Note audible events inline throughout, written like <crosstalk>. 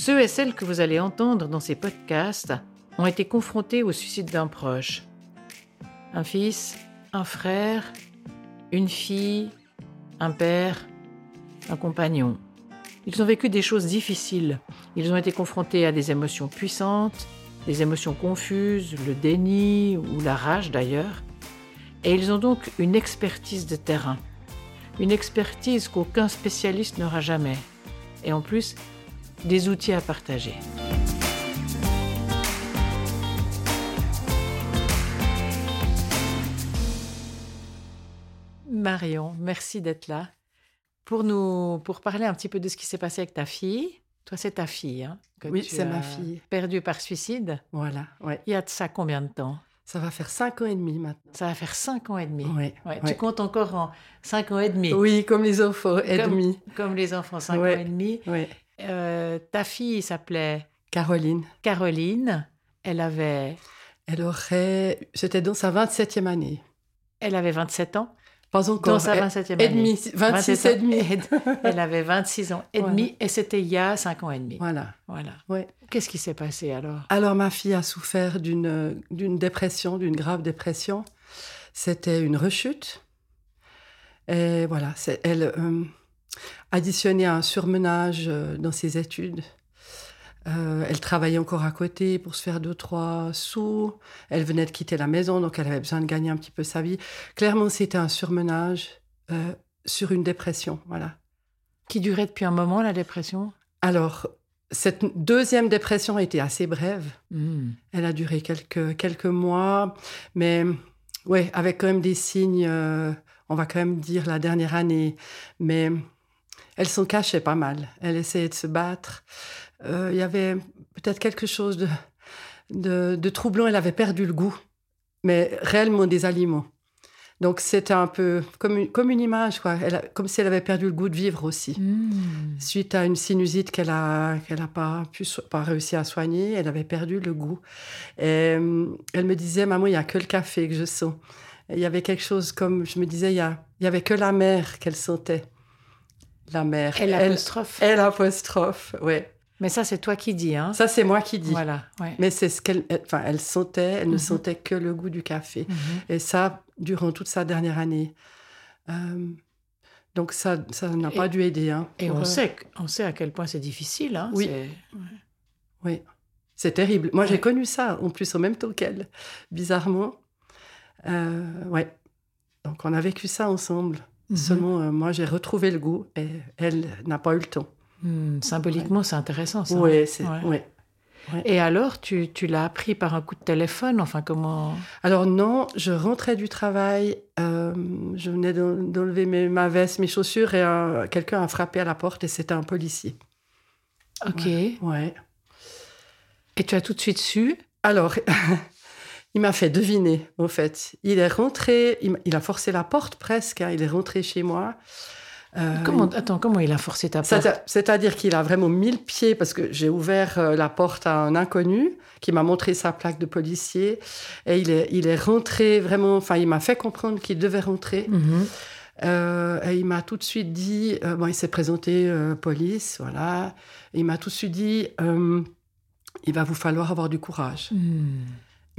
Ceux et celles que vous allez entendre dans ces podcasts ont été confrontés au suicide d'un proche. Un fils, un frère, une fille, un père, un compagnon. Ils ont vécu des choses difficiles. Ils ont été confrontés à des émotions puissantes, des émotions confuses, le déni ou la rage d'ailleurs. Et ils ont donc une expertise de terrain. Une expertise qu'aucun spécialiste n'aura jamais. Et en plus, des outils à partager. Marion, merci d'être là. Pour nous, pour parler un petit peu de ce qui s'est passé avec ta fille. Toi, c'est ta fille, hein, que Oui, tu c'est ma fille. Perdue par suicide. Voilà, ouais. Il y a de ça combien de temps? Ça va faire cinq ans et demi maintenant. Ça va faire cinq ans et demi. Ouais, Ouais, ouais. Tu comptes encore en cinq ans et demi. Oui, comme les enfants et Comme- demi. Comme les enfants, cinq Ouais. ans et demi. Euh, ta fille s'appelait Caroline, Caroline. Elle avait, elle aurait... C'était dans sa 27e année. elle avait 27 ans. Pas encore. Dans sa et- 27e et année. demi, 26 27 et demi. <laughs> Elle avait 26 ans et Voilà. demi et c'était il y a 5 ans et demi. Voilà, Voilà. ouais. Qu'est-ce qui s'est passé alors? Alors ma fille a souffert d'une d'une dépression, d'une grave dépression. C'était une rechute. Et voilà, elle euh, additionnait un surmenage euh, dans ses études. Euh, elle travaillait encore à côté pour se faire deux, trois sous. Elle venait de quitter la maison, donc elle avait besoin de gagner un petit peu sa vie. Clairement, c'était un surmenage euh, sur une dépression, voilà. Qui durait depuis un moment la dépression? Alors, cette deuxième dépression était assez brève. Hmm. Elle a duré quelques, quelques mois, mais ouais, avec quand même des signes, euh, on va quand même dire la dernière année, mais elle s'en cachait pas mal. Elle essayait de se battre. Euh, Il y avait peut-être quelque chose de, de, de troublant. Elle avait perdu le goût, mais réellement des aliments. Donc c'était un peu comme une, comme une image, quoi. Elle a- comme si elle avait perdu le goût de vivre aussi Hmm. suite à une sinusite qu'elle a qu'elle a pas pu so- pas réussi à soigner, elle avait perdu le goût. Et, euh, elle me disait maman, il y a que le café que je sens. Et il y avait quelque chose comme je me disais il y a il y avait que la mer qu'elle sentait. La. Elle elle, apostrophe. elle apostrophe, ouais. Mais ça, c'est toi qui dis, hein Ça c'est moi qui dis. Voilà. ouais. Mais c'est ce qu'elle elle- enfin elle sentait, elle ne Mhm. sentait que le goût du café. Mhm. Et ça durant toute sa dernière année. Euh, donc ça ça n'a pas dû aider hein, Et on euh, sait, on sait à quel point c'est difficile. Hein Oui. Oui, c'est terrible. Moi, j'ai connu ça, en plus, au même temps qu'elle, bizarrement. Euh, ouais. Donc, on a vécu ça ensemble. Mhm. Seulement, euh, moi, j'ai retrouvé le goût et elle n'a pas eu le temps. Hmm, Symboliquement, c'est intéressant ça. Oui, c'est. Ouais. ouais. Et alors, tu, tu l'as appris par un coup de téléphone? Enfin, comment? Alors, non, je rentrais du travail, euh, je venais d'en- d'enlever mes- ma veste, mes chaussures et quelqu'un a frappé à la porte et c'était un policier. Ok. Ouais. Et tu as tout de suite su? Alors, <laughs> il m'a fait deviner, en fait. Il est rentré, il, a forcé la porte presque, hein, il est rentré chez moi. Euh, comment, Attends, comment il a forcé ta porte? C'est- C'est-à-dire qu'il a vraiment mis le pied parce que j'ai ouvert euh, la porte à un inconnu qui m'a montré sa plaque de policier et il est, il est rentré vraiment, enfin il m'a fait comprendre qu'il devait rentrer Mhm. Euh, et il m'a tout de suite dit, bon il s'est présenté police, voilà, Et il m'a tout de suite dit, il va vous falloir avoir du courage. Hmm.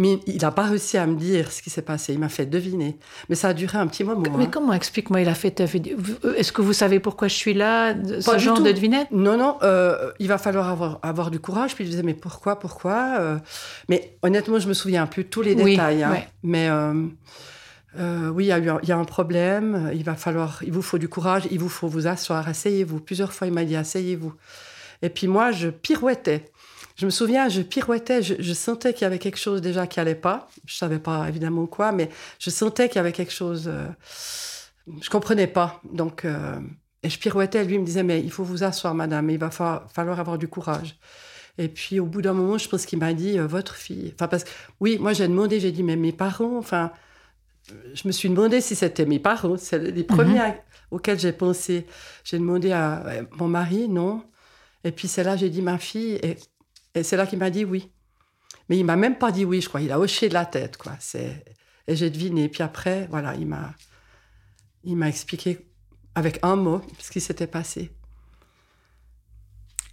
Mais il n'a pas réussi à me dire ce qui s'est passé, il m'a fait deviner. Mais ça a duré un petit moment. Mais hein. comment explique-moi Il a fait. Est-ce que vous savez pourquoi je suis là Ce Pas du genre tout. de devinette? Non, non, euh, il va falloir avoir, avoir du courage. Puis je disais, mais pourquoi, pourquoi euh, Mais honnêtement, je me souviens plus de tous les Oui, détails. hein. ouais. Mais euh, euh, oui, il y, a eu un, il y a un problème. Il va falloir, il vous faut du courage. Il vous faut vous asseoir. Asseyez-vous. Plusieurs fois, il m'a dit, asseyez-vous. Et puis moi, je pirouettais. Je me souviens, je pirouettais. Je, je sentais qu'il y avait quelque chose déjà qui allait pas. Je savais pas évidemment quoi, mais je sentais qu'il y avait quelque chose. euh, je comprenais pas. Donc, euh, et je pirouettais. Lui il me disait, mais il faut vous asseoir, madame. Il va fa- falloir avoir du courage. Et puis, au bout d'un moment, je pense qu'il m'a dit, euh, votre fille. Enfin, parce que, oui, moi, j'ai demandé, j'ai dit, mais mes parents, enfin, euh, je me suis demandé si c'était mes parents. C'est les premiers à- auxquels j'ai pensé. J'ai demandé à mon mari, non. Et puis, c'est là, j'ai dit, ma fille. Et, et c'est là qu'il m'a dit oui. Mais il m'a même pas dit oui, je crois. Il a hoché de la tête, quoi. C'est... Et j'ai deviné. Puis après, voilà, il m'a, il m'a expliqué avec un mot ce qui s'était passé.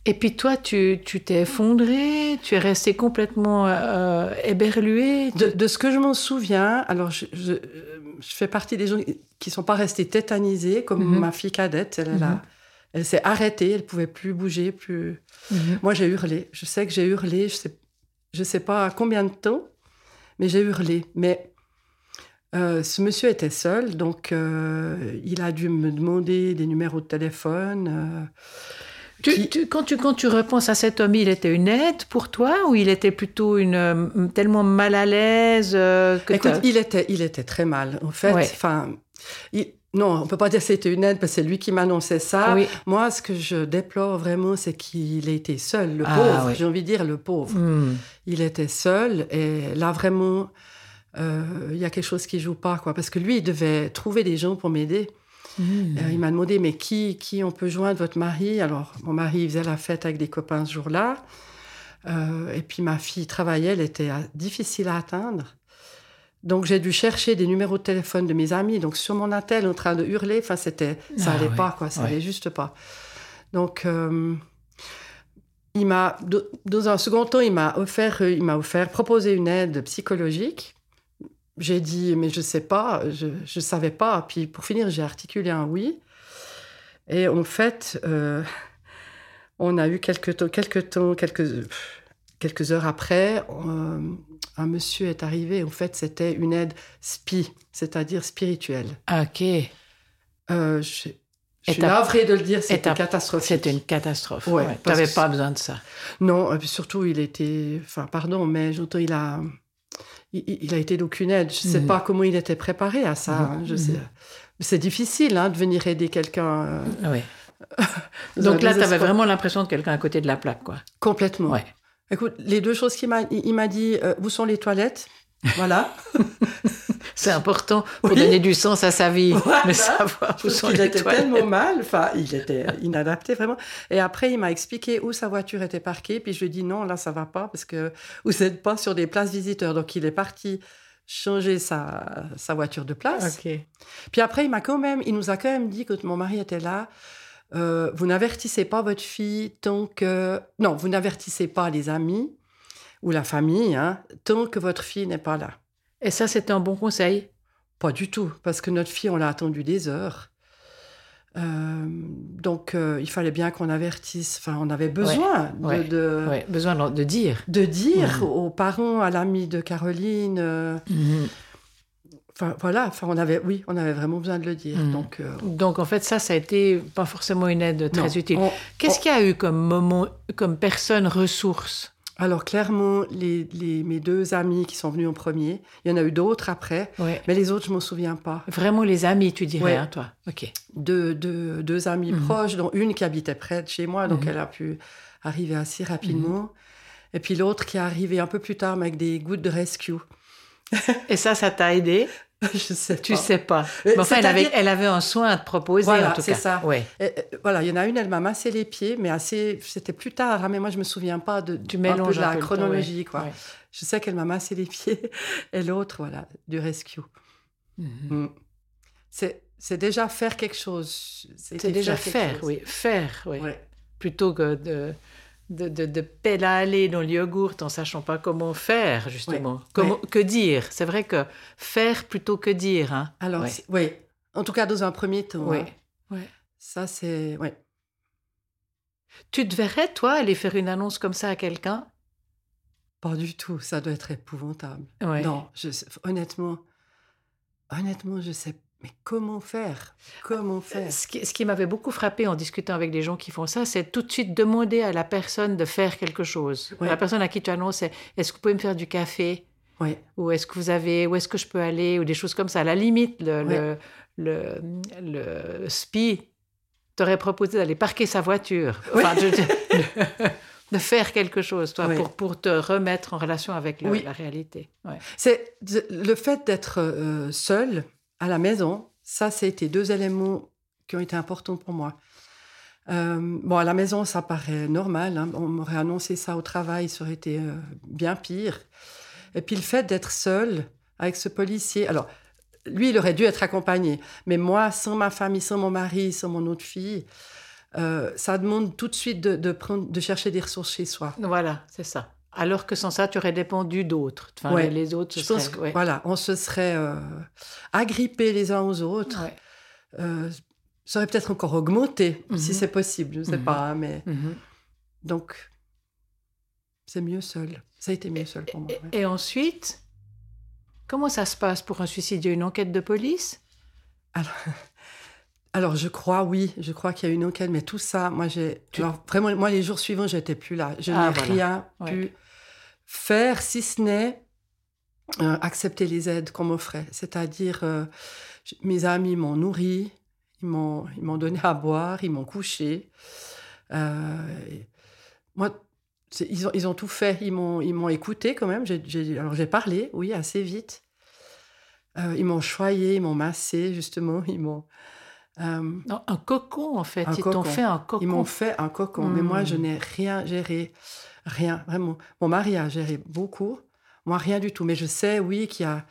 Et puis toi, tu tu t'es effondré, tu es resté complètement euh, éberlué. De, de ce que je m'en souviens, alors je, je, je fais partie des gens qui sont pas restés tétanisés, comme Mhm. ma fille cadette. Elle, elle a- Mhm. Elle s'est arrêtée, elle pouvait plus bouger, plus. Mhm. Moi, j'ai hurlé. Je sais que j'ai hurlé. Je sais, je sais pas combien de temps, mais j'ai hurlé. Mais euh, ce monsieur était seul, donc euh, il a dû me demander des numéros de téléphone. euh, Tu- qui- tu- quand, tu, quand tu repenses à cet homme, il était une aide pour toi ou il était plutôt une, tellement mal à l'aise que Écoute, il était, il était très mal. En fait, Ouais. Il- non, on peut pas dire que c'était une aide parce que c'est lui qui m'annonçait ça. Oui. Moi, ce que je déplore vraiment, c'est qu'il ait été seul, le Ah, pauvre. oui. J'ai envie de dire le pauvre. Hmm. Il était seul et là vraiment, euh, il y a quelque chose qui joue pas quoi. Parce que lui, il devait trouver des gens pour m'aider. Hmm. Euh, il m'a demandé mais qui, qui on peut joindre votre mari? Alors mon mari il faisait la fête avec des copains ce jour-là. Euh, et puis ma fille travaillait, elle était difficile à atteindre. Donc j'ai dû chercher des numéros de téléphone de mes amis. Donc sur mon attel en train de hurler, enfin c'était, ça Ah, allait ouais. pas quoi, ça Ouais. allait juste pas. Donc euh, il m'a, dans un second temps, il m'a offert, euh, il m'a offert, proposé une aide psychologique. J'ai dit, mais je sais pas, je, je savais pas. Puis pour finir, j'ai articulé un oui. Et en fait, euh, on a eu quelques temps, quelques temps, quelques, quelques heures après, euh, un monsieur est arrivé. En fait, c'était une aide spi, c'est-à-dire spirituelle. Ok. Euh, je, suis navrée de le dire, c'était t'as- catastrophique. C'était une catastrophe. Ouais, Ouais, T'avais que pas besoin de ça. Non, et puis surtout, il était. Enfin, pardon, mais j'entends, il a. Il, il a été d'aucune aide. Je ne sais Mhm. pas comment il était préparé à ça. hein, je Mhm. C'est difficile hein, de venir aider quelqu'un. euh, Oui. <laughs> Donc là, tu avais vraiment l'impression de quelqu'un à côté de la plaque, quoi. Complètement. Ouais. Écoute, les deux choses qu'il m'a, il il m'a dit, euh, où sont les toilettes Voilà. <laughs> C'est important pour Oui. donner du sens à sa vie, Voilà. de savoir où sont les était toilettes. tellement mal, enfin, il était inadapté vraiment. Et après, il m'a expliqué où sa voiture était parquée. Puis je lui ai dit non, là, ça va pas parce que vous n'êtes pas sur des places visiteurs. Donc, il est parti changer sa, sa voiture de place. Ok. Puis après, il m'a quand même, il nous a quand même dit quand mon mari était là, euh, vous n'avertissez pas votre fille tant que, non, vous n'avertissez pas les amis ou la famille hein, tant que votre fille n'est pas là. Et ça, c'était un bon conseil? Pas du tout, parce que notre fille, on l'a attendue des heures. Euh, donc, euh, il fallait bien qu'on avertisse. Enfin, on avait besoin de, ouais, de, Ouais, besoin de- dire. de dire Mhm. aux parents, à l'ami de Caroline. euh, Enfin, voilà. Enfin, on avait, oui, on avait vraiment besoin de le dire. Mhm. Donc, euh, Donc en fait, ça, ça a été pas forcément une aide très non, utile. on- Qu'est-ce qu'il y a eu comme moment, comme personne ressource? Alors clairement, les, les- mes deux amis qui sont venus en premier, il y en a eu d'autres après, Ouais. mais les autres, je m'en souviens pas. Vraiment les amis, tu dirais, Ouais. hein, toi. Ok. Deux, deux, deux amis Mhm. proches, dont une qui habitait près de chez moi, donc Mhm. elle a pu arriver assez rapidement. Et puis l'autre qui est arrivé un peu plus tard, mais avec des gouttes de rescue. Et ça, ça t'a aidé? <laughs> je sais Tu pas. sais pas. Euh, Mais enfin, elle avait, elle avait un soin à te proposer, Voilà, en tout c'est cas. ça. Ouais. Et, euh, voilà, il y en a une, elle m'a massé les pieds, mais assez, c'était plus tard, hein, mais moi je me souviens pas de, Tu un peu de la peu le temps, chronologie, ouais. quoi. Ouais. Je sais qu'elle m'a massé les pieds, <laughs> et l'autre, voilà, du rescue. Mhm. Mm. C'est, déjà faire quelque chose. C'est déjà faire, chose. oui. Faire, oui. Plutôt que de, de, de, de pédaler dans le yogourt en sachant pas comment faire, justement. Ouais. Comment, Ouais. Que dire? C'est vrai que faire plutôt que dire. Hein. Alors, Ouais. oui. En tout cas, dans un premier temps. Oui. hein. Ça, c'est. Ouais. Tu te verrais, toi, aller faire une annonce comme ça à quelqu'un? Pas du tout. Ça doit être épouvantable. Non, je sais- honnêtement, honnêtement, je sais. Mais comment faire? Comment faire? Ce qui, ce qui m'avait beaucoup frappé en discutant avec des gens qui font ça, c'est tout de suite demander à la personne de faire quelque chose. Ouais. La personne à qui tu annonces, c'est, est-ce que vous pouvez me faire du café? Oui. Ou est-ce que vous avez, où est-ce que je peux aller? Ou des choses comme ça. À la limite, le, Ouais. le, le, le SPI t'aurait proposé d'aller parquer sa voiture. Enfin, je- <laughs> de faire quelque chose, toi, Oui. pour, pour te remettre en relation avec le- Oui. la réalité. Ouais. C'est le fait d'être euh, seul à la maison. Ça, c'était deux éléments qui ont été importants pour moi. Euh, bon, à la maison, ça paraît normal. hein. On m'aurait annoncé ça au travail, ça aurait été euh, bien pire. Et puis le fait d'être seul avec ce policier. Alors, lui, il aurait dû être accompagné. Mais moi, sans ma famille, sans mon mari, sans mon autre fille, euh, ça demande tout de suite de, chercher des ressources chez soi. Voilà, c'est ça. Alors que sans ça, tu aurais dépendu d'autres. Enfin, Ouais. les autres, Je pense que, ouais. voilà, on se serait euh, agrippés les uns aux autres. Ouais. Euh, ça aurait peut-être encore augmenté, si Mhm. c'est possible, je ne sais Mhm. pas. hein, mais Mhm. donc, c'est mieux seul. Ça a été mieux seul pour moi. Et ensuite, comment ça se passe pour un suicide? Il y a une enquête de police? Alors, <laughs> alors, je crois, oui, je crois qu'il y a une enquête, mais tout ça, moi, j'ai. Tu- vraiment, moi, les jours suivants, j'étais plus là. Je Ah, n'ai voilà. rien Ouais. pu faire, si ce n'est euh, accepter les aides qu'on m'offrait. C'est-à-dire, euh, mes amis m'ont nourri, ils m'ont, ils m'ont donné à boire, ils m'ont couché. Euh, moi, ils ont, ils ont tout fait. Ils m'ont, ils m'ont écouté quand même. J'ai, j'ai- alors, j'ai parlé, oui, assez vite. Ils m'ont choyé, ils m'ont massé, justement. Ils m'ont. Non, un cocon, en fait. Ils t'ont fait un cocon. ils m'ont fait un cocon, mais moi, je Hmm. n'ai rien géré. Rien, vraiment. Mon mari a géré beaucoup. Moi, rien du tout. Mais je sais, oui, qu'il y a,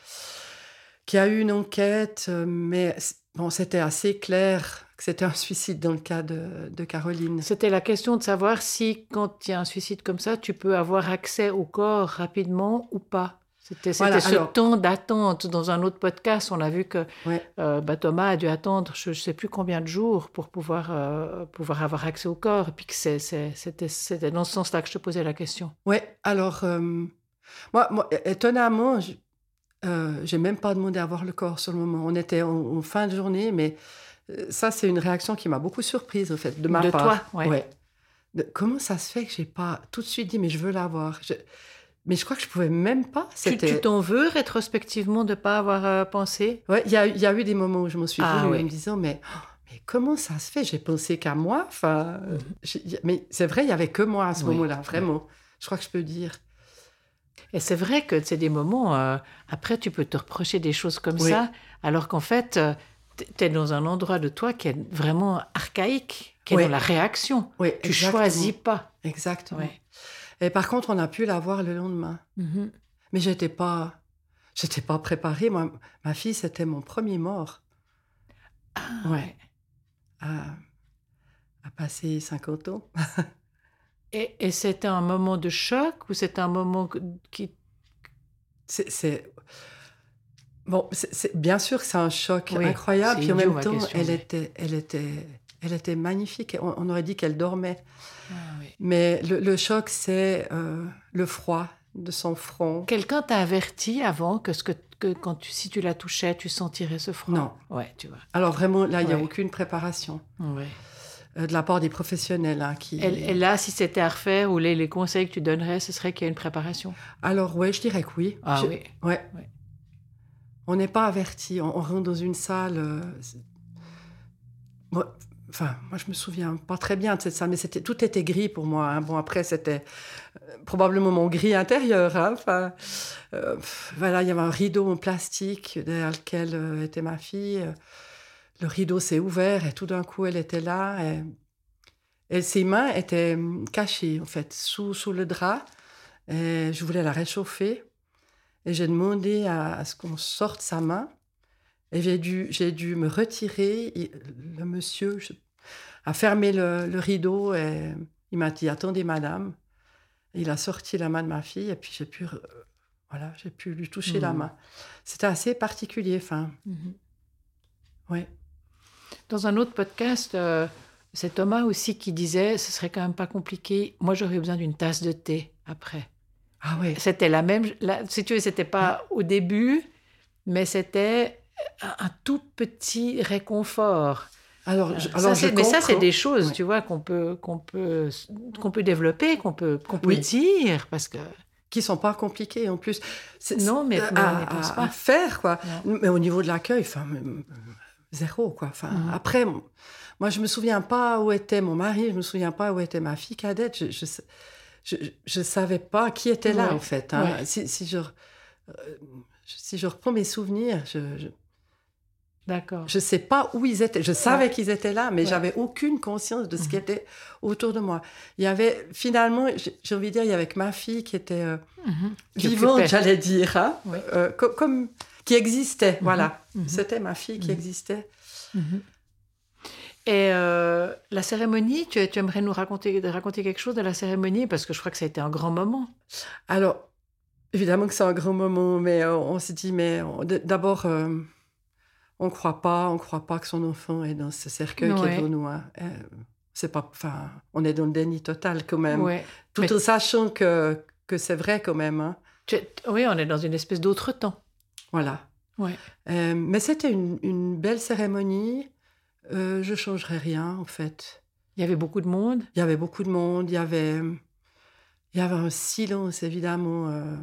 qu'il y a eu une enquête, euh, mais bon, c'était assez clair que c'était un suicide dans le cas de, de Caroline. C'était la question de savoir si, quand il y a un suicide comme ça, tu peux avoir accès au corps rapidement ou pas. C'était Voilà, ce alors- temps d'attente. Dans un autre podcast, on a vu que Ouais. euh, bah, Thomas a dû attendre je ne sais plus combien de jours pour pouvoir, euh, pouvoir avoir accès au corps. Et puis que c'était dans ce sens-là que je te posais la question. Ouais, alors, euh, moi, étonnamment, je j'ai même pas demandé à voir le corps sur le moment. On était en, en fin de journée, mais ça, c'est une réaction qui m'a beaucoup surprise, en fait, de ma De part. toi, ouais. Ouais. De- comment ça se fait que j'ai pas tout de suite dit, mais je veux la voir Je- Mais je crois que je pouvais même pas. Tu t'en veux rétrospectivement de ne pas avoir euh, pensé? Ouais, il y a, il y a eu des moments où je me suis Ah, oui. en me disant, mais, oh, mais comment ça se fait? J'ai pensé qu'à moi. Enfin, euh, j'ai- mais c'est vrai, il y avait que moi à ce Mhm. Oui. moment-là, vraiment. Je crois que je peux dire. Et c'est vrai que c'est des moments, euh, après, tu peux te reprocher des choses comme ça, alors qu'en fait, tu es dans un endroit de toi qui est vraiment archaïque, qui est dans la réaction. Oui, Tu exactement. choisis pas. Exactement. Et par contre, on a pu la voir le lendemain. Mhm. Mais j'étais pas, j'étais pas préparée. Moi, ma fille, c'était mon premier mort Ah, Ouais. à, à passer 50 ans. <laughs> Et, et c'était un moment de choc ou c'était un moment qui... C'est, bon, c'est, bien sûr que c'est un choc Oui, incroyable. Puis en même temps, question, elle était, elle était, elle était magnifique. On, on aurait dit qu'elle dormait. Ah, oui. Mais le, le choc, c'est euh, le froid de son front. Quelqu'un t'a averti avant que, ce que, que quand tu, si tu la touchais, tu sentirais ce froid? Non. Ouais, tu vois. Alors vraiment, là, il n'y a Ouais. aucune préparation Ouais. euh, de la part des professionnels hein, qui. Et, et là, si c'était à refaire, ou les, les conseils que tu donnerais, ce serait qu'il y a une préparation? Alors ouais, je dirais que oui. Ah Je- oui. Ouais. Ouais. On n'est pas averti. On, on rentre dans une salle. euh, enfin, moi, je me souviens pas très bien de salle, mais c'était tout était gris pour moi. hein. Bon, après, c'était euh, probablement mon gris intérieur. hein. Enfin, euh, voilà, il y avait un rideau en plastique derrière lequel euh, était ma fille. Le rideau s'est ouvert et tout d'un coup, elle était là. Et, ses mains étaient hum, cachées, en fait, sous, sous le drap. Et je voulais la réchauffer. Et j'ai demandé à ce qu'on sorte sa main. Et j'ai dû, j'ai dû me retirer. Il- le monsieur je- a fermé le, le rideau et il m'a dit Attendez, madame. Il a sorti la main de ma fille et puis j'ai pu, euh, voilà, j'ai pu lui toucher la Mhm. main. C'était assez particulier. Enfin, Mhm. ouais. Dans un autre podcast, euh, c'est Thomas aussi qui disait ce serait quand même pas compliqué. Moi, j'aurais besoin d'une tasse de thé après. Ah ouais. C'était la même. la- si tu veux, c'était pas au début, mais c'était un, tout petit réconfort. Alors, je, Ça, alors c'est- je mais ça, c'est des choses, tu vois, qu'on peut, qu'on peut, qu'on peut développer, qu'on peut, qu'on peut Oui. dire, parce que qui sont pas compliqués en plus. Non, mais- mais à, pense pas. à faire quoi. Non. Mais au niveau de l'accueil, enfin zéro quoi. Enfin Mhm. après, moi je me souviens pas où était mon mari, je me souviens pas où était ma fille cadette. Je je, je, je savais pas qui était là Ouais. en fait. hein. Ouais. Si, si je euh, si je reprends mes souvenirs, je, je d'accord. je sais pas où ils étaient. Je savais Ouais. qu'ils étaient là, mais Ouais. j'avais aucune conscience de ce qui Mhm. était autour de moi. Il y avait finalement, j'ai envie de dire, il y avait que ma fille qui était euh, Mhm. Vivante, j'allais dire, hein, Oui. euh, co- comme qui existait, voilà. Mhm. C'était ma fille qui existait. Et euh, La cérémonie, tu, tu aimerais nous raconter, raconter quelque chose de la cérémonie? Parce que je crois que ça a été un grand moment. Alors, évidemment que c'est un grand moment, mais euh, on s'est dit, mais on- d'abord, on croit pas, on croit pas que son enfant est dans ce cercueil qui est nous. hein. Euh, c'est pas, enfin, on est dans le déni total quand même, Ouais. tout Mais- en sachant que, que c'est vrai quand même. hein. Oui, on est dans une espèce d'autre temps. Voilà. Ouais. Euh, mais c'était une, une belle cérémonie. Euh, je changerais rien, en fait. Il y avait beaucoup de monde. Il y avait beaucoup de monde, il y avait, il y avait un silence évidemment euh,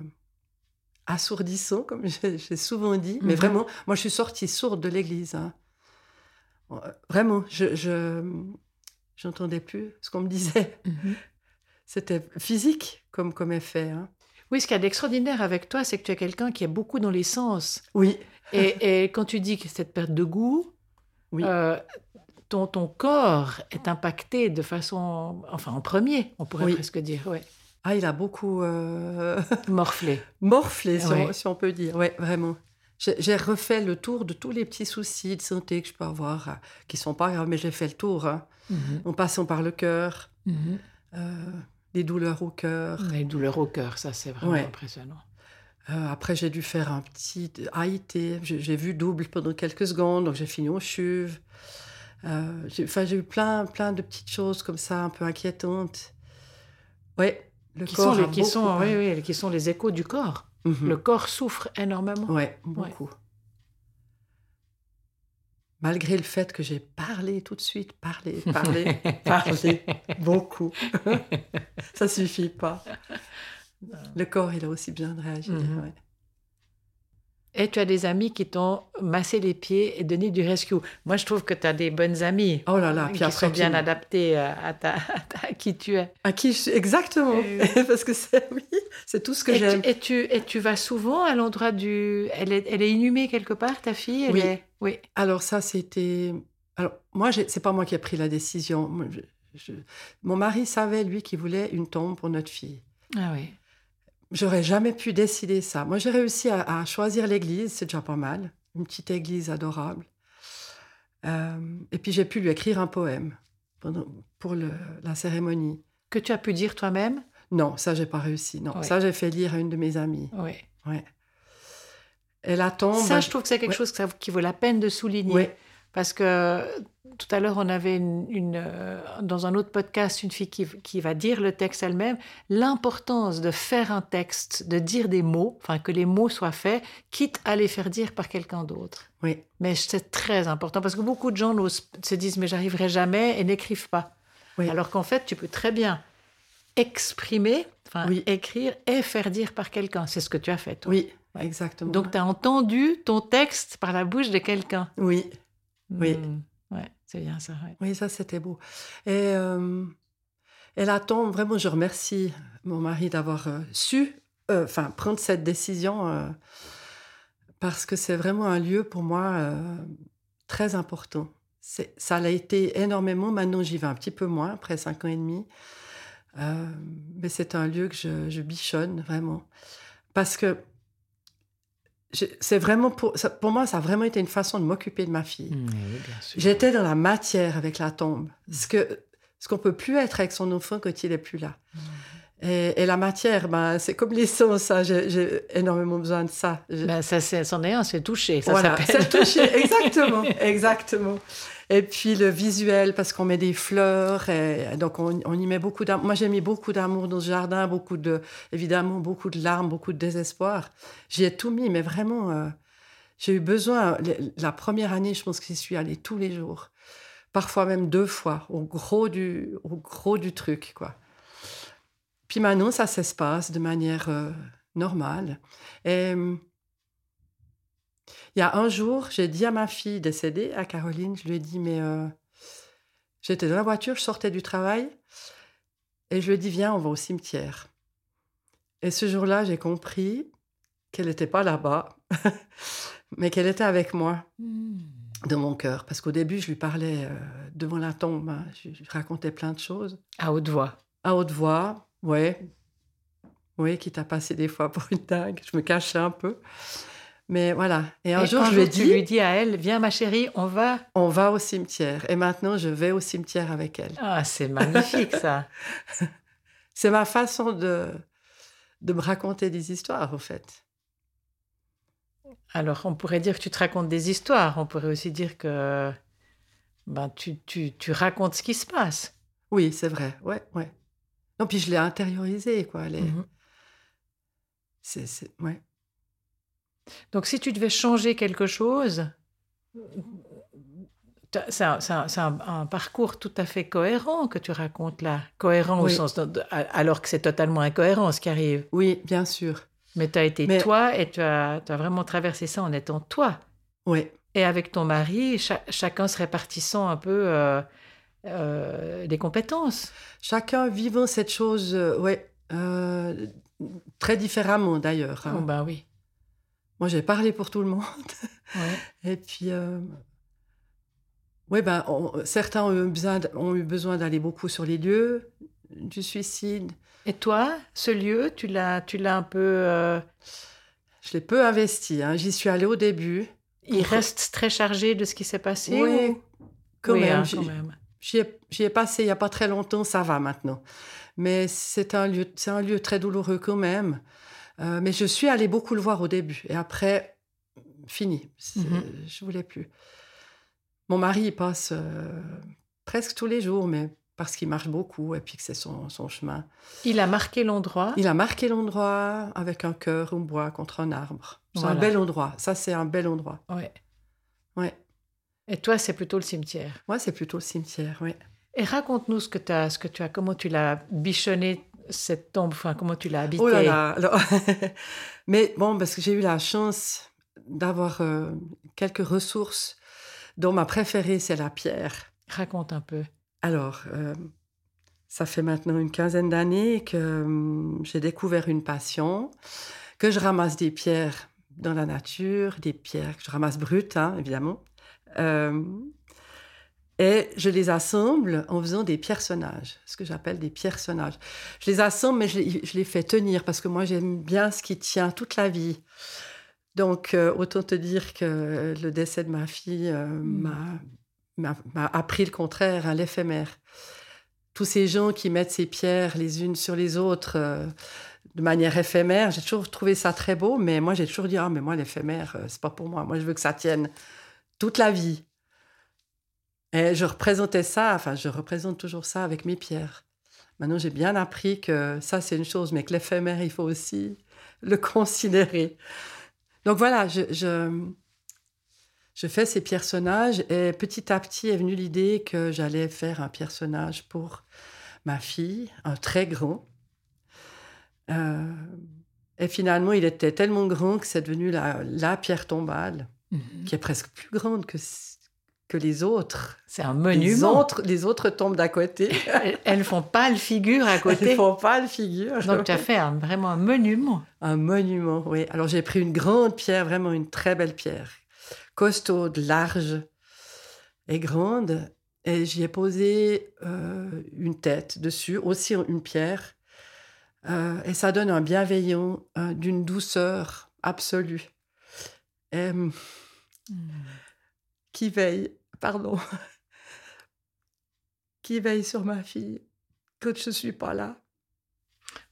assourdissant, comme <laughs> j'ai souvent dit. Mais Mhm. vraiment, moi je suis sortie sourde de l'église. hein. Euh, Vraiment, je, j'entendais plus ce qu'on me disait. <laughs> C'était physique comme, comme effet. hein. Oui, ce qu'il y a d'extraordinaire avec toi, c'est que tu es quelqu'un qui est beaucoup dans les sens. Oui, Et, <laughs> et quand tu dis que cette perte de goût, Oui. euh, ton, ton corps est impacté de façon, enfin en premier, on pourrait Oui. presque dire, ouais. Ah, il a beaucoup euh, <laughs> morflé. morflé, si, on, Ouais. si on peut dire. Oui, vraiment. J'ai refait le tour de tous les petits soucis de santé que je peux avoir, euh, qui sont pas graves, mais j'ai fait le tour. hein. Mhm. en passant par le cœur, euh, les douleurs au cœur. Les douleurs au cœur, ça c'est vraiment Ouais. impressionnant. Euh, après, j'ai dû faire un petit AIT. J'ai vu double pendant quelques secondes, donc j'ai fini au chuve. Euh, j'ai eu plein, plein de petites choses comme ça, un peu inquiétantes. Oui, le Qui corps sont, les, qui, beaucoup sont, oui, oui, qui sont les échos du corps. Mhm. Le corps souffre énormément. Ouais, beaucoup. Malgré le fait que j'ai parlé tout de suite, parlé, parlé, <laughs> parlé, beaucoup. <laughs> Ça suffit pas. Le corps, il a aussi besoin de réagir. Ouais. Et tu as des amis qui t'ont massé les pieds et donné du rescue. Moi, je trouve que tu as des bonnes amies Oh là là, puis qui après, sont bien qui- adaptées à, à ta, <laughs> à ta- à qui tu es. À qui je suis Exactement. Euh, <laughs> Parce que c'est <laughs> oui, c'est tout ce que Et j'aime. tu, et, tu, et tu vas souvent à l'endroit du... Elle est, elle est inhumée quelque part, ta fille? Elle Oui. est- oui. Alors ça, c'était. Alors moi, j'ai- c'est pas moi qui ai pris la décision. Moi, je- je- Mon mari savait lui qu'il voulait une tombe pour notre fille. Ah oui. J'aurais jamais pu décider ça. Moi, j'ai réussi à, à choisir l'église, c'est déjà pas mal. Une petite église adorable. Euh, et puis j'ai pu lui écrire un poème pendant- pour le- la cérémonie. Que tu as pu dire toi-même? Non, ça, j'ai pas réussi. Non, Ouais. ça, j'ai fait lire à une de mes amies. Oui. Ouais. Et la tombe. Ça, je trouve que c'est quelque ouais. chose qui vaut la peine de souligner. Oui, Parce que tout à l'heure, on avait une, une, euh, dans un autre podcast une fille qui, qui va dire le texte elle-même. L'importance de faire un texte, de dire des mots, enfin que les mots soient faits, quitte à les faire dire par quelqu'un d'autre. oui, Mais c'est très important parce que beaucoup de gens se disent mais j'arriverai jamais et n'écrivent pas. Oui. Alors qu'en fait, tu peux très bien exprimer, enfin Oui. écrire et faire dire par quelqu'un. C'est ce que tu as fait. toi. oui, exactement. Donc tu as entendu ton texte par la bouche de quelqu'un. oui, Oui. Hmm. Ouais, c'est bien ça. oui, ça, c'était beau. Et, euh, la tombe, vraiment, je remercie mon mari d'avoir su, enfin, prendre cette décision parce que c'est vraiment un lieu pour moi très important. Ça l'a été énormément. Maintenant, j'y vais un petit peu moins, après cinq ans et demi. Mais c'est un lieu que je, je bichonne vraiment. Parce que c'est vraiment pour, ça- pour moi, ça a vraiment été une façon de m'occuper de ma fille. Oui, sûr. J'étais dans la matière avec la tombe. Ce que ce qu'on peut plus être avec son enfant quand il est plus là. Et, et la matière, ben, c'est comme l'essence. ça. J'ai énormément besoin de ça. Ben, ça, c'est, c'en est un, c'est touché. Ça voilà, s'appelle. c'est touché. <laughs> Exactement, exactement. Et puis le visuel, parce qu'on met des fleurs, donc on, y met beaucoup d'amour. Moi, j'ai mis beaucoup d'amour dans ce jardin, évidemment, beaucoup de larmes, beaucoup de désespoir. J'y ai tout mis, mais vraiment, euh, j'ai eu besoin. La première année, je pense que j'y suis allée tous les jours, parfois même deux fois, au gros du, au gros du truc, quoi. Puis maintenant, ça s'espace de manière euh, normale. Il y a un jour, j'ai dit à ma fille décédée, à Caroline, je lui ai dit, mais euh, j'étais dans la voiture, je sortais du travail, et je lui ai dit, viens, on va au cimetière. Et ce jour-là, j'ai compris qu'elle n'était pas là-bas, <laughs> mais qu'elle était avec moi, Hmm. dans mon cœur. Parce qu'au début, je lui parlais euh, devant la tombe, hein, je, je racontais plein de choses, À haute voix. à haute voix, ouais. Oui, qui t'a passé des fois pour une dingue, je me cachais un peu. Mais voilà. Et un Et jour, je lui dis à elle, viens ma chérie, on va. on va au cimetière. Et maintenant, je vais au cimetière avec elle. Ah, c'est magnifique ça. <laughs> C'est ma façon de, de me raconter des histoires, en fait. Alors, on pourrait dire que tu te racontes des histoires. On pourrait aussi dire que ben, tu, tu, tu racontes ce qui se passe. Oui, c'est vrai. Ouais, ouais. Non, puis je l'ai intériorisé, quoi. Est- Mhm. c'est, c'est- ouais. Donc, si tu devais changer quelque chose, c'est un, un- parcours tout à fait cohérent que tu racontes là. Cohérent au sens. de- alors que c'est totalement incohérent ce qui arrive. Oui, bien sûr. Mais tu as été Mais- toi et tu as, vraiment traversé ça en étant toi. Oui, Et avec ton mari, cha- chacun se répartissant un peu euh, euh, les compétences. chacun vivant cette chose, euh, ouais, euh, très différemment d'ailleurs. hein. Oh, ben oui. Moi, j'ai parlé pour tout le monde. <laughs> Ouais. Et puis, euh, oui, ben, on- certains ont eu besoin, d'aller beaucoup sur les lieux du suicide. Et toi, ce lieu, tu l'as, tu l'as un peu. euh, Je l'ai peu investi. hein. J'y suis allée au début. il reste très chargé de ce qui s'est passé Oui, ou- quand Oui, même. hein, J'y- quand même. J'y ai, j'y ai passé il n'y a pas très longtemps, ça va maintenant. Mais c'est un lieu, c'est un lieu très douloureux quand même. Euh, mais je suis allée beaucoup le voir au début. Et après, fini. C'est- Mhm. Je voulais plus. Mon mari il passe euh, presque tous les jours, mais parce qu'il marche beaucoup et puis que c'est son, son chemin. Il a marqué l'endroit. Il a marqué l'endroit avec un cœur en bois contre un arbre. C'est Voilà. un bel endroit. Ça, c'est un bel endroit. Ouais. Ouais. Et toi, c'est plutôt le cimetière. Moi, c'est plutôt le cimetière, oui. Et raconte-nous ce que, ce que tu as, comment tu l'as bichonné cette tombe, enfin, comment tu l'as habité. Oh là là. alors- <laughs> Mais bon, parce que j'ai eu la chance d'avoir euh, quelques ressources, dont ma préférée, c'est la pierre. Raconte un peu. Alors, euh, ça fait maintenant une quinzaine d'années que hum, j'ai découvert une passion, que je ramasse des pierres dans la nature, des pierres que je ramasse brutes, hein, évidemment. Et je les assemble en faisant des personnages, ce que j'appelle des personnages. Je les assemble, mais je les, je les fais tenir parce que moi, j'aime bien ce qui tient toute la vie. Donc, euh, autant te dire que le décès de ma fille euh, m'a m'a m'a appris le contraire, hein, l'éphémère. Tous ces gens qui mettent ces pierres les unes sur les autres euh, de manière éphémère, j'ai toujours trouvé ça très beau, mais moi j'ai toujours dit ah mais moi l'éphémère euh, c'est pas pour moi, moi je veux que ça tienne toute la vie. Et je représentais ça, enfin je représente toujours ça avec mes pierres. Maintenant j'ai bien appris que ça c'est une chose, mais que l'éphémère il faut aussi le considérer. Donc voilà, je, je, je fais ces personnages et petit à petit est venue l'idée que j'allais faire un personnage pour ma fille, un très grand. Euh, et finalement, il était tellement grand que c'est devenu la, la pierre tombale, Mhm. qui est presque plus grande que, que les autres. C'est un Les monument. autres, les autres tombent d'à côté. <laughs> Elles- Elles ne font pas le figure à côté. ne font pas le figure. Donc, tu as fait un- vraiment un monument. Un monument, oui. Alors j'ai pris une grande pierre, vraiment une très belle pierre, costaude, large et grande, et j'y ai posé euh, une tête dessus, aussi une pierre, Euh, et ça donne un bienveillant, euh, d'une douceur absolue, et, hum, qui veille, pardon, <laughs> qui veille sur ma fille quand je suis pas là.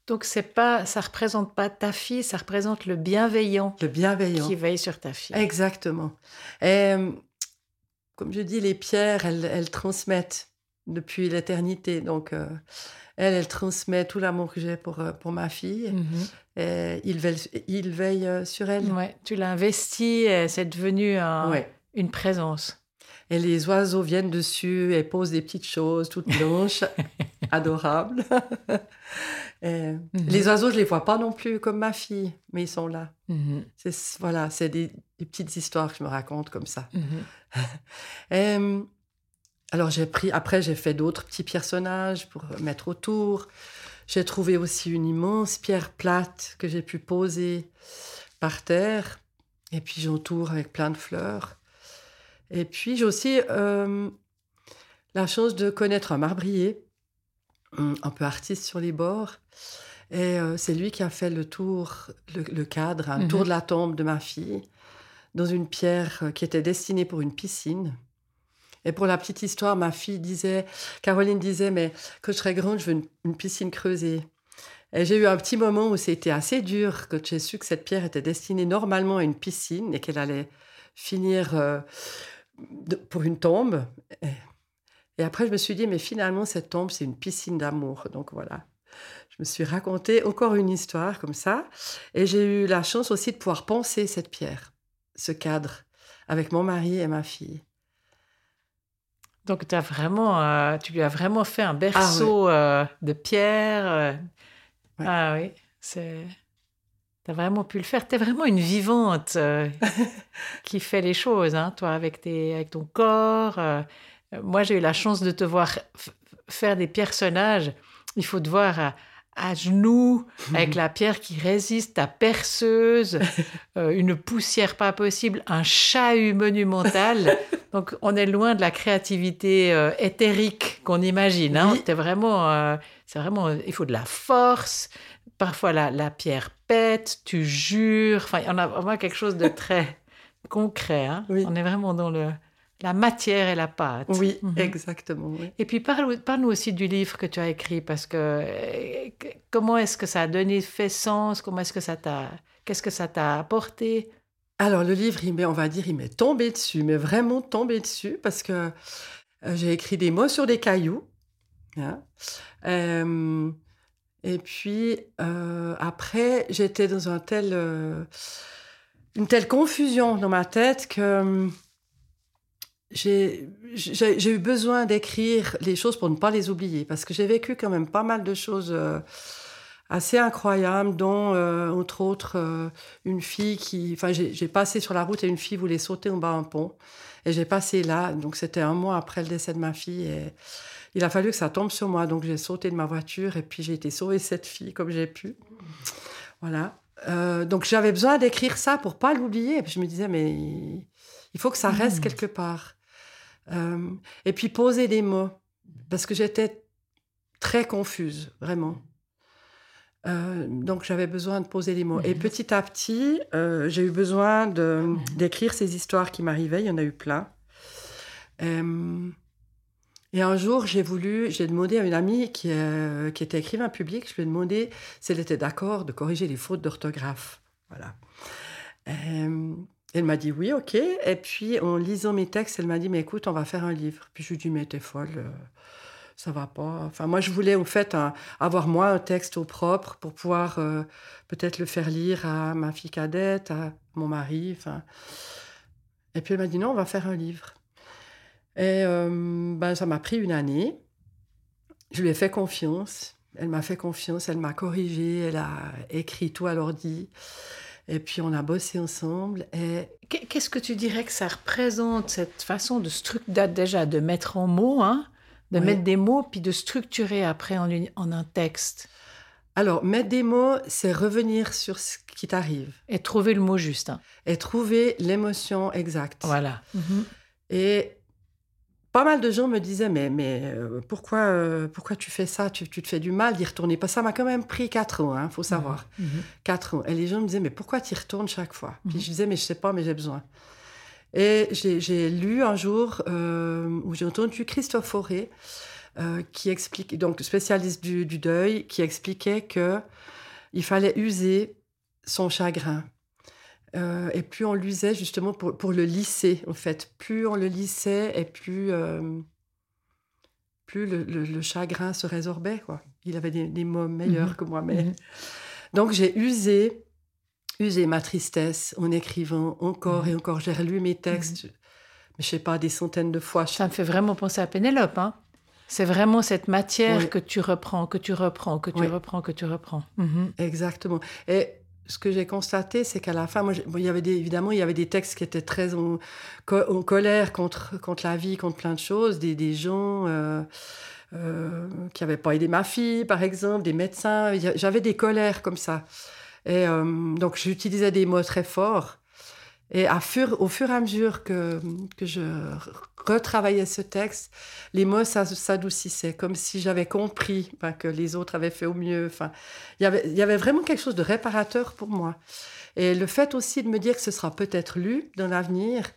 Donc, c'est pas, ça représente pas ta fille, ça représente le bienveillant Le bienveillant. qui veille sur ta fille. Exactement. Et comme je dis, les pierres, elles, elles transmettent depuis l'éternité. Donc, euh, elle, elle transmet tout l'amour que j'ai pour, euh, pour ma fille. Mhm. Et il veille, il veille euh, sur elle. Ouais, tu l'as investi, c'est devenu un- Ouais. une présence. Et les oiseaux viennent dessus et posent des petites choses toutes <laughs> blanches, adorables. <laughs> Et Les oiseaux, je les vois pas non plus comme ma fille, mais ils sont là. Mhm. Voilà, c'est des, des petites histoires que je me raconte comme ça. Mhm. <laughs> Et, alors j'ai pris, après j'ai fait d'autres petits personnages pour mettre autour. J'ai trouvé aussi une immense pierre plate que j'ai pu poser par terre. Et puis j'entoure avec plein de fleurs. Et puis j'ai aussi euh, la chance de connaître un marbrier, hum, un peu artiste sur les bords. Et euh, c'est lui qui a fait le tour, le, le cadre, un Mhm. tour de la tombe de ma fille. dans une pierre euh, qui était destinée pour une piscine. Et pour la petite histoire, ma fille disait, Caroline disait, mais quand je serai grande, je veux une, une piscine creusée. Et j'ai eu un petit moment où c'était assez dur quand j'ai su que cette pierre était destinée normalement à une piscine et qu'elle allait finir euh, de- pour une tombe. Et, et après, je me suis dit, mais finalement, cette tombe, c'est une piscine d'amour. Donc voilà. Je me suis raconté encore une histoire comme ça. Et j'ai eu la chance aussi de pouvoir penser cette pierre, ce cadre, avec mon mari et ma fille. Donc, t'as vraiment, euh, tu lui as vraiment fait un berceau euh, de pierre. euh. Ouais. Ah oui, c'est. T'as vraiment pu le faire. T'es vraiment une vivante euh, <laughs> qui fait les choses, hein, toi, avec, tes, avec ton corps. euh. Moi, j'ai eu la chance de te voir faire des personnages. Il faut te voir à, à genoux, avec <laughs> la pierre qui résiste, ta perceuse, <laughs> euh, une poussière pas possible, un chahut monumental. Donc, on est loin de la créativité euh, éthérique qu'on imagine. Hein. Oui. Vraiment, euh, c'est vraiment, il faut de la force. Parfois, la, la pierre pète, tu jures. Enfin, en a vraiment quelque chose de <laughs> très concret. hein. Oui. On est vraiment dans le, la matière et la pâte. Oui, Mhm. exactement. oui. Et puis, parle- parle-nous aussi du livre que tu as écrit, parce que euh, que- comment est-ce que ça a donné, fait sens Comment est-ce que ça t'a... Qu'est-ce que ça t'a apporté? Alors, le livre, il on va dire, il m'est tombé dessus, mais vraiment tombé dessus, parce que euh, j'ai écrit des mots sur des cailloux. hein. Euh, et puis, euh, après, j'étais dans un euh, une telle confusion dans ma tête que hum, j'ai, eu besoin d'écrire les choses pour ne pas les oublier, parce que j'ai vécu quand même pas mal de choses euh, assez incroyables, dont, entre autres, une fille qui... Enfin, j'ai passé sur la route et une fille voulait sauter en bas d'un pont. Et j'ai passé là, donc c'était un mois après le décès de ma fille. Et il a fallu que ça tombe sur moi. Donc j'ai sauté de ma voiture et puis j'ai été sauver cette fille comme j'ai pu. Voilà. Euh, donc j'avais besoin d'écrire ça pour pas l'oublier. Et puis je me disais, mais il faut que ça reste Mhm. quelque part. Euh, et puis poser des mots. Parce que j'étais très confuse, vraiment. Euh, donc j'avais besoin de poser des mots. Et Mhm. petit à petit, j'ai eu besoin de- d'écrire ces histoires qui m'arrivaient. Il y en a eu plein. Et un jour, j'ai voulu, j'ai demandé à une amie qui, euh, qui était écrivain public, je lui ai demandé si elle était d'accord de corriger les fautes d'orthographe. Voilà. Euh, elle m'a dit oui, ok. Et puis, en lisant mes textes, elle m'a dit, mais écoute, on va faire un livre. Puis je lui ai dit, mais t'es folle, euh, ça va pas. Enfin, moi, je voulais, au fait, avoir moi un texte au propre pour pouvoir peut-être le faire lire à ma fille cadette, à mon mari. Enfin. Et puis, elle m'a dit, non, on va faire un livre. Et euh, ben, ça m'a pris une année. Je lui ai fait confiance. Elle m'a fait confiance, elle m'a corrigé, elle a écrit tout à l'ordi. Et puis on a bossé ensemble. Et Qu'est- Qu'est-ce que tu dirais que ça représente, cette façon de structurer, déjà de mettre en mots, hein, de Oui. mettre des mots, puis de structurer après en, une- en un texte? Alors, mettre des mots, c'est revenir sur ce qui t'arrive et trouver le mot juste. hein. et trouver l'émotion exacte. Voilà. Mhm. Et pas mal de gens me disaient, mais, mais euh, pourquoi, euh, pourquoi tu fais ça? Tu, tu te fais du mal? D'y retourner Parce que ça m'a quand même pris quatre ans, il faut savoir. Mhm. Quatre ans. Et les gens me disaient, mais pourquoi tu y retournes chaque fois? Puis Mhm. je disais, mais je sais pas, mais j'ai besoin. Et j'ai lu un jour euh, où j'ai entendu Christophe Fauré, qui explique, donc spécialiste du, du deuil, qui expliquait que il fallait user son chagrin. Euh, et plus on l'usait justement pour, pour le lisser, en fait. Plus on le lissait et plus, euh, plus le, le- le chagrin se résorbait. Quoi. Il avait des, des mots meilleurs Mhm. que moi. Mais... Mhm. Donc j'ai usé, usé ma tristesse en écrivant encore Mhm. et encore. J'ai relu mes textes, mais je sais pas, des centaines de fois. Ça me fait vraiment penser à Pénélope. Hein. C'est vraiment cette matière Oui. que tu reprends, que tu reprends, que tu Oui. reprends, que tu reprends. Mhm. Exactement. Et ce que j'ai constaté, c'est qu'à la fin, moi, il y avait des, évidemment, il y avait des textes qui étaient très en, co- en colère contre, contre la vie, contre plein de choses, des, des gens euh, euh, qui n'avaient pas aidé ma fille, par exemple, des médecins. J'avais des colères comme ça. Et euh, donc, j'utilisais des mots très forts. Et à fur, au fur et à mesure que, que je retravaillais ce texte, les mots s'adoucissaient, comme si j'avais compris ben, que les autres avaient fait au mieux. Enfin, il y avait, il y avait vraiment quelque chose de réparateur pour moi. Et le fait aussi de me dire que ce sera peut-être lu dans l'avenir,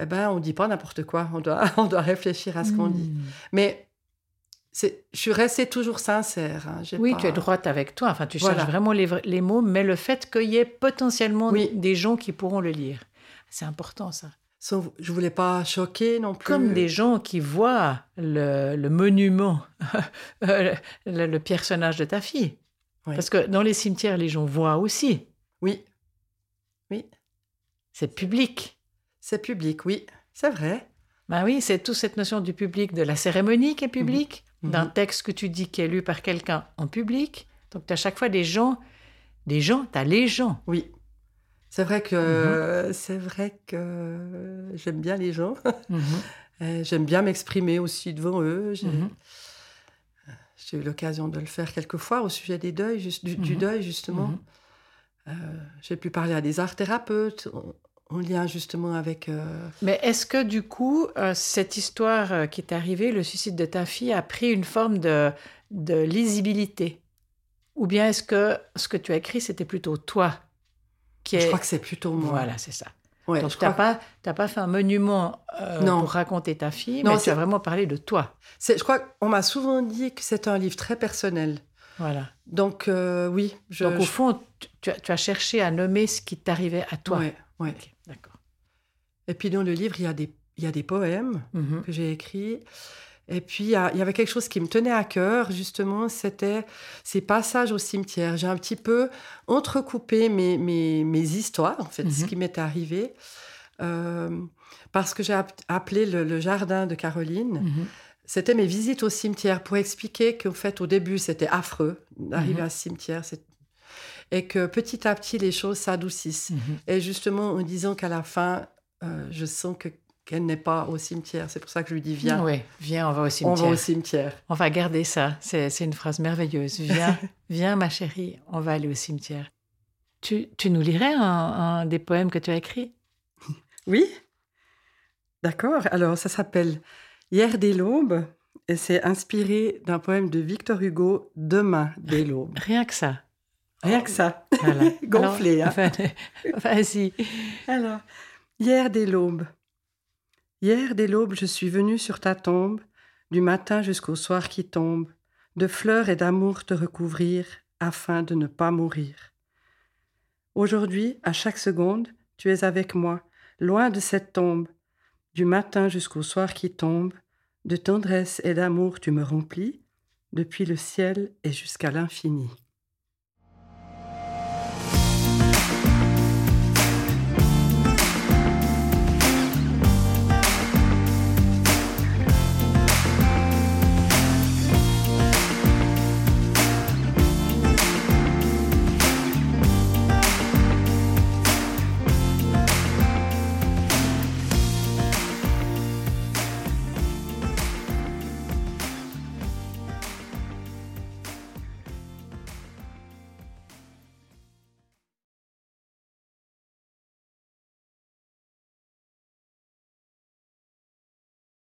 eh ben, on ne dit pas n'importe quoi. On doit, <laughs> on doit réfléchir à ce qu'on dit. Hmm. Mais je suis restée toujours sincère. hein. Oui, pas- tu es droite avec toi. Enfin, tu Voilà. cherches vraiment les, mots, mais le fait qu'il y ait potentiellement Oui. des gens qui pourront le lire. C'est important, ça. Sauf- je voulais pas choquer non plus. Comme des gens qui voient le, le monument, <laughs> euh, le, le personnage de ta fille. Oui. Parce que dans les cimetières, les gens voient aussi. Oui, oui, C'est public. c'est public, oui, c'est vrai. Ben oui, c'est toute cette notion du public, de la cérémonie qui est publique, Mhm. d'un texte que tu dis qui est lu par quelqu'un en public. Donc, tu as chaque fois des gens, des gens, tu as les gens. Oui. C'est vrai que Mhm. c'est vrai que j'aime bien les gens. <laughs> Mhm. Et J'aime bien m'exprimer aussi devant eux. J'ai Mhm. j'ai eu l'occasion de le faire quelques fois au sujet des deuils, du, du Mhm. deuil justement. Mhm. Euh, J'ai pu parler à des art thérapeutes en, en lien justement avec. euh, Mais est-ce que du coup, euh, cette histoire euh, qui est arrivée, le suicide de ta fille, a pris une forme de, de lisibilité? Ou bien est-ce que ce que tu as écrit, c'était plutôt toi qui Je est... crois que c'est plutôt moi. Voilà, c'est ça. Ouais, Donc, je tu n'as pas, fait un monument Non. pour raconter ta fille, Non, mais tu c'est- as vraiment parlé de toi. je crois qu'on m'a souvent dit que c'est un livre très personnel. Voilà. Donc oui, je. Donc, au je- fond, tu, tu as, tu as cherché à nommer ce qui t'arrivait à toi. ouais, d'accord. Et puis dans le livre, il y a des, il y a des poèmes Mhm. que j'ai écrits. Et puis, il y, avait quelque chose qui me tenait à cœur, justement, c'était ces passages au cimetière. J'ai un petit peu entrecoupé mes, mes, mes histoires, en fait, ce Mhm. qui m'est arrivé, euh, parce que j'ai app- appelé le, le jardin de Caroline. Mhm. C'était mes visites au cimetière pour expliquer qu'en fait, au début, c'était affreux d'arriver à ce cimetière. Et que petit à petit, les choses s'adoucissent. Mhm. Et justement, en disant qu'à la fin, euh, je sens que qu'elle n'est pas au cimetière. C'est pour ça que je lui dis viens, Oui, viens, on va au on cimetière. va au cimetière. On va garder ça. C'est c'est une phrase merveilleuse. Viens, <laughs> viens, ma chérie, on va aller au cimetière. Tu, tu nous lirais un, un des poèmes que tu as écrits? Oui, d'accord. Alors, ça s'appelle Hier dès l'aube et c'est inspiré d'un poème de Victor Hugo, Demain dès l'aube. Rien que ça. Rien que ça. Voilà. <laughs> Gonflé, Alors, hein. enfin, <laughs> Vas-y. Alors, hier dès l'aube. Hier dès l'aube, je suis venu sur ta tombe, du matin jusqu'au soir qui tombe, de fleurs et d'amour te recouvrir, afin de ne pas mourir. Aujourd'hui, à chaque seconde, tu es avec moi, loin de cette tombe, du matin jusqu'au soir qui tombe, de tendresse et d'amour tu me remplis, depuis le ciel et jusqu'à l'infini.